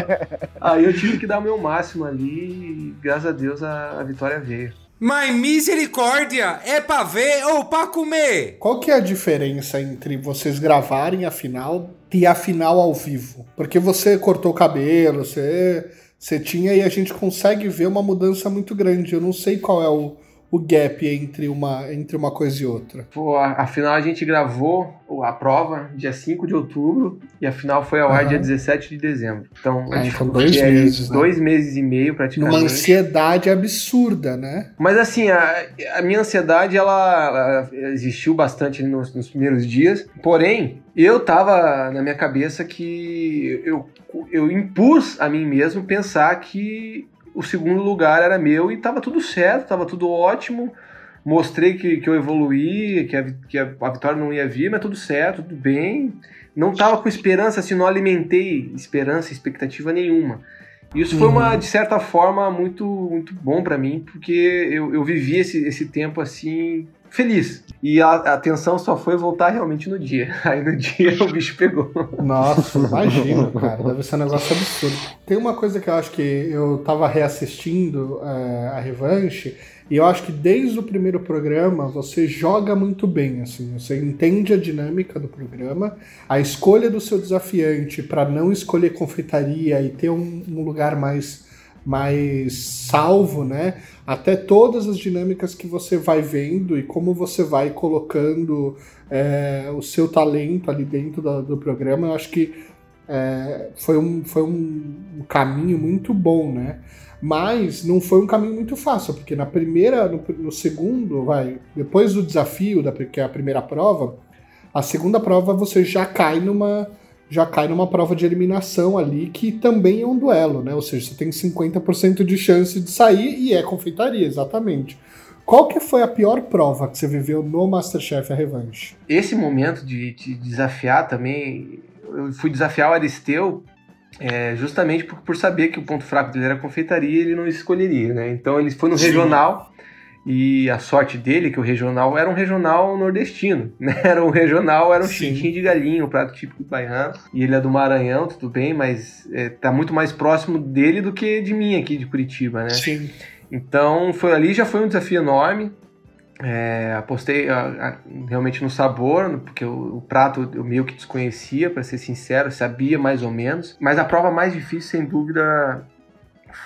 D: Aí eu tive que dar o meu máximo ali e graças a Deus a, a vitória veio.
G: Mas misericórdia, é pra ver ou pra comer?
B: Qual que é a diferença entre vocês gravarem a final e a final ao vivo? Porque você cortou o cabelo, você, você tinha e a gente consegue ver uma mudança muito grande. Eu não sei qual é o, o gap entre uma, entre uma coisa e outra?
D: Pô, afinal a gente gravou a prova dia 5 de outubro e a final foi ao ar dia 17 de dezembro. Então,
B: ah, então dois meses.
D: Né? Dois meses e meio praticamente.
B: Uma ansiedade absurda, né?
D: Mas assim, a, a minha ansiedade ela, ela existiu bastante nos, nos, primeiros dias, porém, eu tava na minha cabeça que eu, eu impus a mim mesmo pensar que o segundo lugar era meu e estava tudo certo, estava tudo ótimo. Mostrei que, que eu evoluí, que, a, que a, vitória não ia vir, mas tudo certo, tudo bem. Não estava com esperança, assim, não alimentei esperança, expectativa nenhuma. Isso uhum. foi uma, de certa forma, muito, muito bom para mim, porque eu, eu vivi esse, esse tempo assim feliz. E a, a atenção só foi voltar realmente no dia. Aí no dia o bicho pegou.
B: Nossa, imagina, cara. Deve ser um negócio absurdo. Tem uma coisa que eu acho que eu tava reassistindo é, a revanche. E eu acho que desde o primeiro programa você joga muito bem, assim, você entende a dinâmica do programa, a escolha do seu desafiante para não escolher confeitaria e ter um, um lugar mais mais salvo, né? Até todas as dinâmicas que você vai vendo e como você vai colocando é, o seu talento ali dentro do, do programa, eu acho que é, foi, um, foi um, caminho muito bom, né? Mas não foi um caminho muito fácil, porque na primeira, no, no segundo, vai, depois do desafio, da, que é a primeira prova, a segunda prova você já cai numa já cai numa prova de eliminação ali, que também é um duelo, né? Ou seja, você tem 50% de chance de sair e é confeitaria, exatamente. Qual que foi a pior prova que você viveu no Masterchef A Revanche?
D: Esse momento de, de desafiar também, eu fui desafiar o Aristeu é, justamente por, por, saber que o ponto fraco dele era confeitaria ele não escolheria, né? Então ele foi no Sim. regional e a sorte dele, que o regional era um regional nordestino, né? Era um regional, era um chiquinho de galinha, um prato típico baiano. E ele é do Maranhão, tudo bem, mas é, tá muito mais próximo dele do que de mim aqui de Curitiba, né?
B: Sim.
D: Então foi ali já foi um desafio enorme. É, apostei a, a, realmente no sabor, porque o, o, prato eu meio que desconhecia, para ser sincero, sabia mais ou menos. Mas a prova mais difícil, sem dúvida,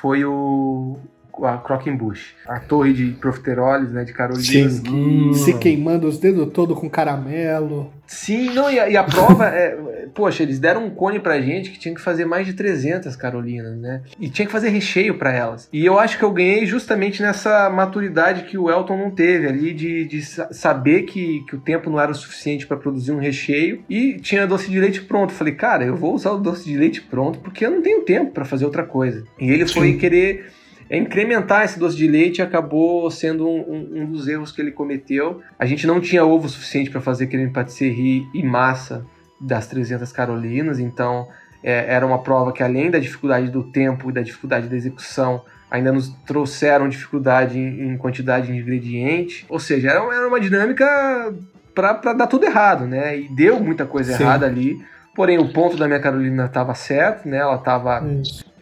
D: foi o, a Croquembush, a torre de profiteroles, né, de Carolinas.
B: Sim, que... se queimando os dedos todo com caramelo.
D: Sim, não, e a, e a prova, é, poxa, eles deram um cone pra gente que tinha que fazer mais de 300 Carolinas, né, e tinha que fazer recheio para elas. E eu acho que eu ganhei justamente nessa maturidade que o Elton não teve ali, de, de saber que, que o tempo não era o suficiente para produzir um recheio, e tinha doce de leite pronto. Falei, cara, eu vou usar o doce de leite pronto porque eu não tenho tempo para fazer outra coisa. E ele foi Sim. querer é incrementar esse doce de leite acabou sendo um, um, um, dos erros que ele cometeu. A gente não tinha ovo suficiente para fazer creme patisserie e massa das 300 carolinas, então é, era uma prova que além da dificuldade do tempo e da dificuldade da execução, ainda nos trouxeram dificuldade em, em quantidade de ingrediente. Ou seja, era, era uma dinâmica para dar tudo errado, né? E deu muita coisa Sim. errada ali. Porém, o ponto da minha Carolina estava certo, né? Ela estava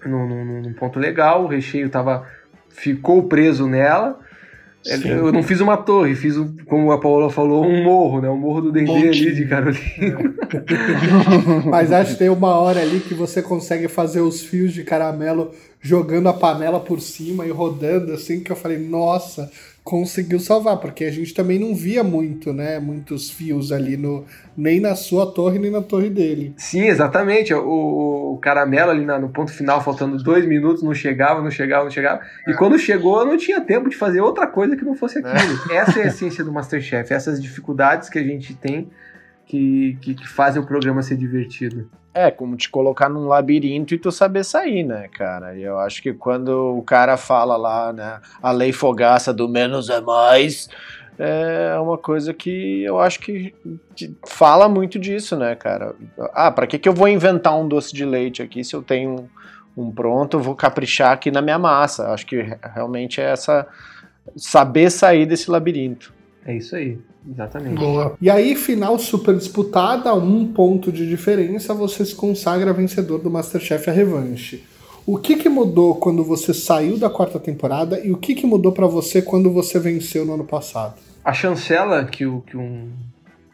D: num, num, num ponto legal, o recheio tava, ficou preso nela. Sim. Eu não fiz uma torre, fiz, como a Paula falou, um morro, né? Um morro do Dendê ali de Carolina.
B: Mas acho que tem uma hora ali que você consegue fazer os fios de caramelo jogando a panela por cima e rodando assim, que eu falei, nossa, conseguiu salvar, porque a gente também não via muito, né, muitos fios ali no nem na sua torre nem na torre dele.
D: Sim, exatamente. O, o caramelo ali na, no ponto final, faltando dois minutos, não chegava, não chegava, não chegava. É. E quando chegou, eu não tinha tempo de fazer outra coisa que não fosse aquilo. É. Essa é a essência do MasterChef, essas dificuldades que a gente tem que, que, que fazem o programa ser divertido.
C: É, como te colocar num labirinto e tu saber sair, né, cara? E eu acho que quando o cara fala lá, né, a lei fogaça do menos é mais, é uma coisa que eu acho que fala muito disso, né, cara? Ah, para que, que eu vou inventar um doce de leite aqui se eu tenho um, um pronto, eu vou caprichar aqui na minha massa? Acho que realmente é essa saber sair desse labirinto.
D: É isso aí. Exatamente.
B: Boa. E aí, final super disputada, um ponto de diferença, você se consagra vencedor do Masterchef A Revanche. O que, que mudou quando você saiu da quarta temporada e o que, que mudou para você quando você venceu no ano passado?
D: A chancela que, o, que um,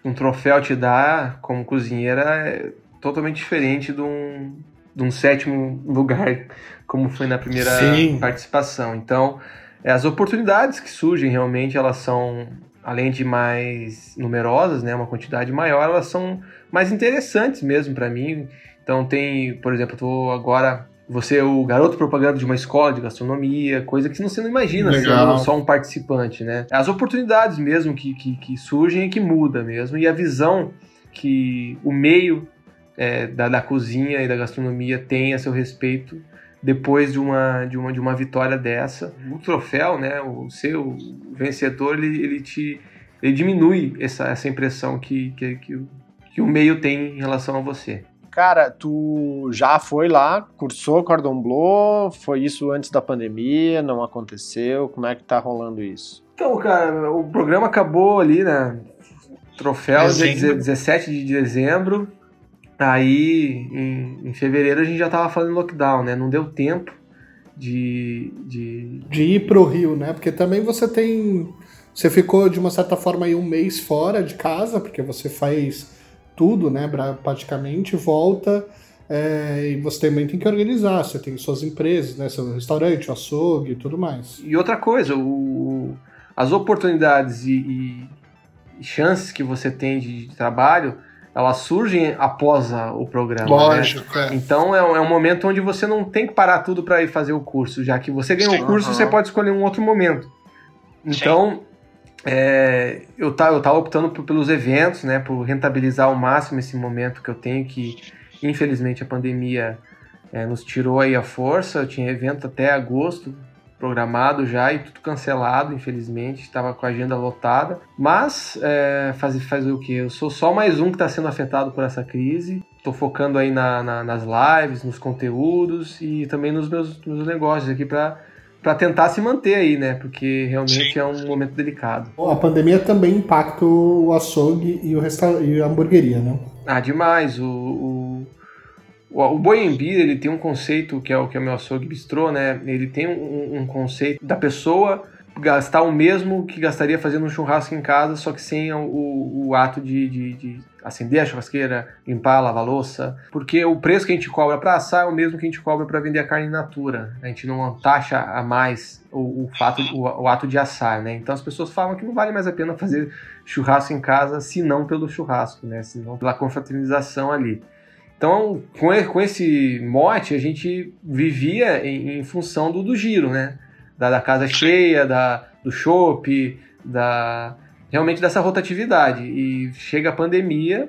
D: um troféu te dá como cozinheira é totalmente diferente de um, de um sétimo lugar, como foi na primeira Sim. participação. Então, é, as oportunidades que surgem realmente elas são além de mais numerosas, né, uma quantidade maior, elas são mais interessantes mesmo para mim. Então tem, por exemplo, eu agora você é o garoto propaganda de uma escola de gastronomia, coisa que você não imagina Legal. sendo só um participante, né? As oportunidades mesmo que, que, que surgem é que muda mesmo, e a visão que o meio é, da, da cozinha e da gastronomia tem a seu respeito depois de uma, de uma, de uma vitória dessa. O troféu, né, o seu vencedor, ele, ele te ele diminui essa, essa impressão que, que, que, que o meio tem em relação a você.
C: Cara, tu já foi lá, cursou Cordon Bleu, foi isso antes da pandemia, não aconteceu, como é que tá rolando isso?
D: Então, cara, o programa acabou ali, né, troféu dia 17 de dezembro, Aí, em, em fevereiro, a gente já estava fazendo lockdown, né? Não deu tempo de, de...
B: De ir pro Rio, né? Porque também você tem... Você ficou, de uma certa forma, aí um mês fora de casa, porque você faz tudo, né? Praticamente, volta... É, e você também tem que organizar, você tem suas empresas, né, seu restaurante, o açougue e tudo mais.
D: E outra coisa, o, as oportunidades e, e chances que você tem de, de trabalho elas surgem após a, o programa.
B: Lógico,
D: né?
B: é.
D: Então é, um- é um momento onde você não tem que parar tudo para ir fazer o curso, já que você ganhou o curso,
H: Uhum.
D: você pode escolher um outro momento. Então, é, eu, tá, eu tava optando por- pelos eventos, né, por rentabilizar ao máximo esse momento que eu tenho, que infelizmente a pandemia é, nos tirou aí a força. Eu tinha evento até agosto programado já e tudo cancelado, infelizmente, estava com a agenda lotada. Mas é, fazer, fazer o que? Eu sou só mais um que está sendo afetado por essa crise. Estou focando aí na- na- nas lives, nos conteúdos e também nos meus, meus negócios aqui para para tentar se manter aí, né? Porque realmente é um momento delicado.
B: A pandemia também impacta o açougue e, o resta... e a hamburgueria, né?
D: Ah, demais. O, o, o, Boembi, ele tem um conceito que é o que é o meu açougue bistrô, né? Ele tem um, um conceito da pessoa gastar o mesmo que gastaria fazendo um churrasco em casa, só que sem o, o, ato de, de, de acender a churrasqueira, limpar, lavar louça. Porque o preço que a gente cobra para assar é o mesmo que a gente cobra para vender a carne in natura. A gente não taxa a mais o, o fato, o ato de assar, né? Então as pessoas falam que não vale mais a pena fazer churrasco em casa, se não pelo churrasco, né? Se não pela confraternização ali. Então, com, com esse mote, a gente vivia em, em função do, do giro, né? Da, da casa cheia, da, do chopp, da realmente dessa rotatividade. E chega a pandemia,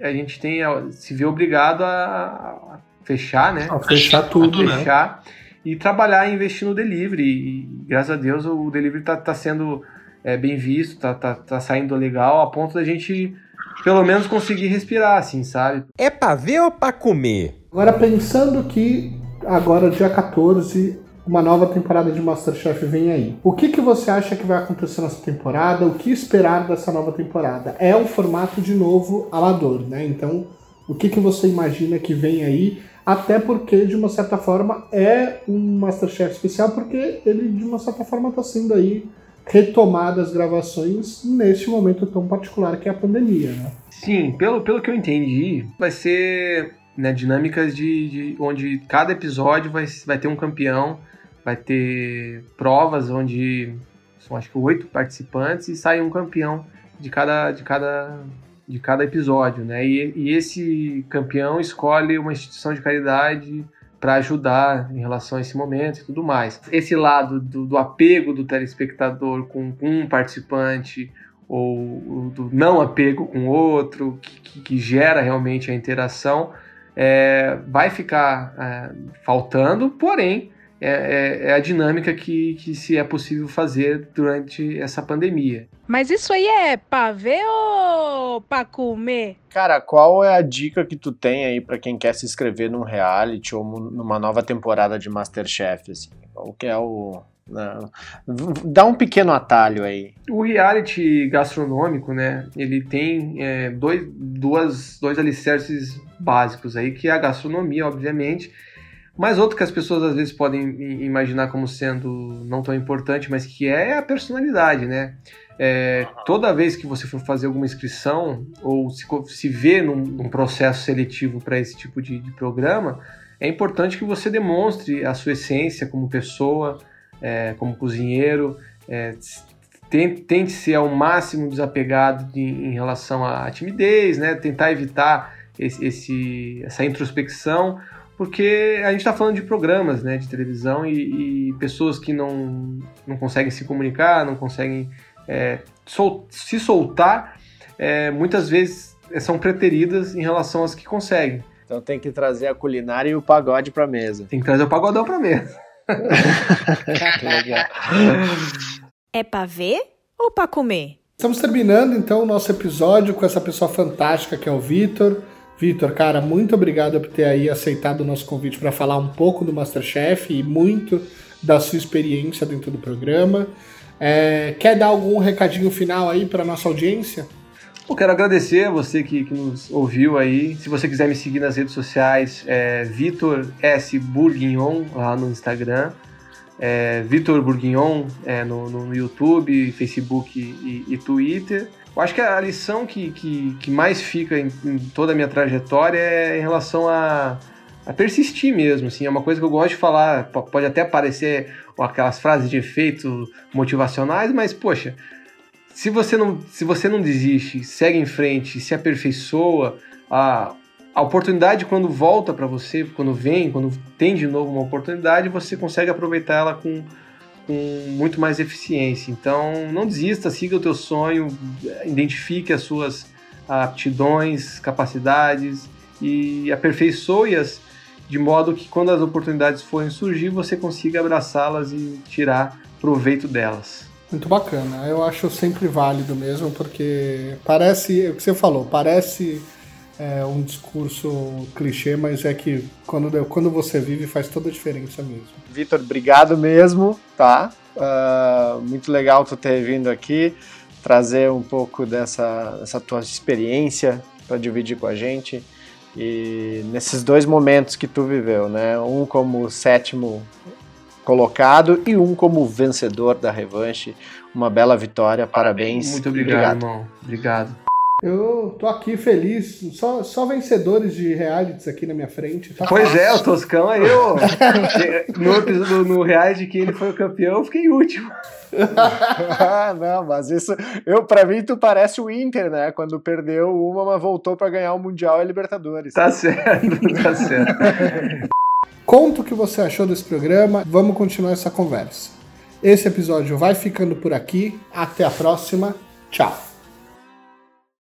D: a gente tem a- se vê obrigado a, a fechar, né?
B: A fechar tudo, né?
D: fechar e trabalhar e investir no delivery. E graças a Deus o delivery tá, tá sendo é, bem visto, tá, tá, tá saindo legal, a ponto da gente pelo menos conseguir respirar, assim, sabe?
G: É pra ver ou pra comer?
B: Agora, pensando que agora, dia 14, uma nova temporada de Masterchef vem aí. O que, que você acha que vai acontecer nessa temporada? O que esperar dessa nova temporada? É um formato, de novo, amador, né? Então, o que, que você imagina que vem aí? Até porque, de uma certa forma, é um Masterchef especial, porque ele, de uma certa forma, está sendo aí retomado as gravações neste momento tão particular que é a pandemia, né?
D: Sim, pelo, pelo que eu entendi, vai ser né, dinâmicas de, de onde cada episódio vai, vai ter um campeão, vai ter provas onde são acho que oito participantes e sai um campeão de cada, de cada, de cada episódio, né? E, e esse campeão escolhe uma instituição de caridade para ajudar em relação a esse momento e tudo mais. Esse lado do, do apego do telespectador com um participante ou do não apego com outro, que, que- que gera realmente a interação, é, vai ficar é, faltando, porém é, é- é a dinâmica que, que se é possível fazer durante essa pandemia.
I: Mas isso aí é pra ver ou pra comer?
C: Cara, qual é a dica que tu tem aí pra quem quer se inscrever num reality ou numa nova temporada de Masterchef, assim? Qual que é o... né? V- Dá um pequeno atalho aí.
D: O reality gastronômico, né, ele tem é, dois, duas, dois alicerces básicos aí, que é a gastronomia, obviamente, mas outro que as pessoas às vezes podem imaginar como sendo não tão importante, mas que é a personalidade, né? É, toda vez que você for fazer alguma inscrição ou se, se vê num, num processo seletivo para esse tipo de, de programa, é importante que você demonstre a sua essência como pessoa, é, como cozinheiro, é, tente, tente ser ao máximo desapegado de- em relação à timidez, né? Tentar evitar esse, esse- essa introspecção, porque a gente está falando de programas, né, de televisão e, e pessoas que não, não conseguem se comunicar, não conseguem é, sol- se soltar, é, muitas vezes é, são preteridas em relação às que conseguem.
C: Então tem que trazer a culinária e o pagode pra mesa.
D: Tem que trazer o pagodão para mesa.
C: Legal.
J: É pra ver ou pra comer?
B: Estamos terminando então o nosso episódio com essa pessoa fantástica que é o Vitor. Vitor, cara, muito obrigado por ter aí aceitado o nosso convite para falar um pouco do Masterchef e muito da sua experiência dentro do programa. É, quer dar algum recadinho final aí para nossa audiência?
D: Eu quero agradecer a você que, que nos ouviu aí. Se você quiser me seguir nas redes sociais, é Vitor S. Bourguignon lá no Instagram. É Vitor Bourguignon é, no, no YouTube, Facebook e, e Twitter. Eu acho que a lição que, que, que mais fica em, em toda a minha trajetória é em relação a, a persistir mesmo. Assim, é uma coisa que eu gosto de falar. Pode até parecer aquelas frases de efeito motivacionais, mas poxa, se você não, se você não desiste, segue em frente, se aperfeiçoa, a, a oportunidade quando volta para você, quando vem, quando tem de novo uma oportunidade, você consegue aproveitar ela com, com muito mais eficiência. Então, não desista, siga o teu sonho, identifique as suas aptidões, capacidades e aperfeiçoe-as de modo que quando as oportunidades forem surgir, você consiga abraçá-las e tirar proveito delas.
B: Muito bacana. Eu acho sempre válido mesmo, porque parece, o que você falou, parece é, um discurso clichê, mas é que quando, quando você vive faz toda a diferença mesmo.
C: Vitor, obrigado mesmo, tá? Uh, muito legal tu ter vindo aqui, trazer um pouco dessa, dessa tua experiência para dividir com a gente. E nesses dois momentos que tu viveu, né? Um como sétimo colocado e um como vencedor da revanche. Uma bela vitória, parabéns.
D: Muito obrigado, obrigado. irmão. Obrigado.
B: Eu tô aqui feliz, só, só vencedores de realities aqui na minha frente. Tá
D: pois fácil. é, o Toscão aí, eu. no episódio no reality que ele foi o campeão, eu fiquei último.
C: não, mas isso, eu para mim tu parece o Inter, né? Quando perdeu uma, mas voltou para ganhar o Mundial e a Libertadores.
D: Tá certo, tá certo.
B: Conta o que você achou desse programa, vamos continuar essa conversa. Esse episódio vai ficando por aqui, até a próxima, tchau.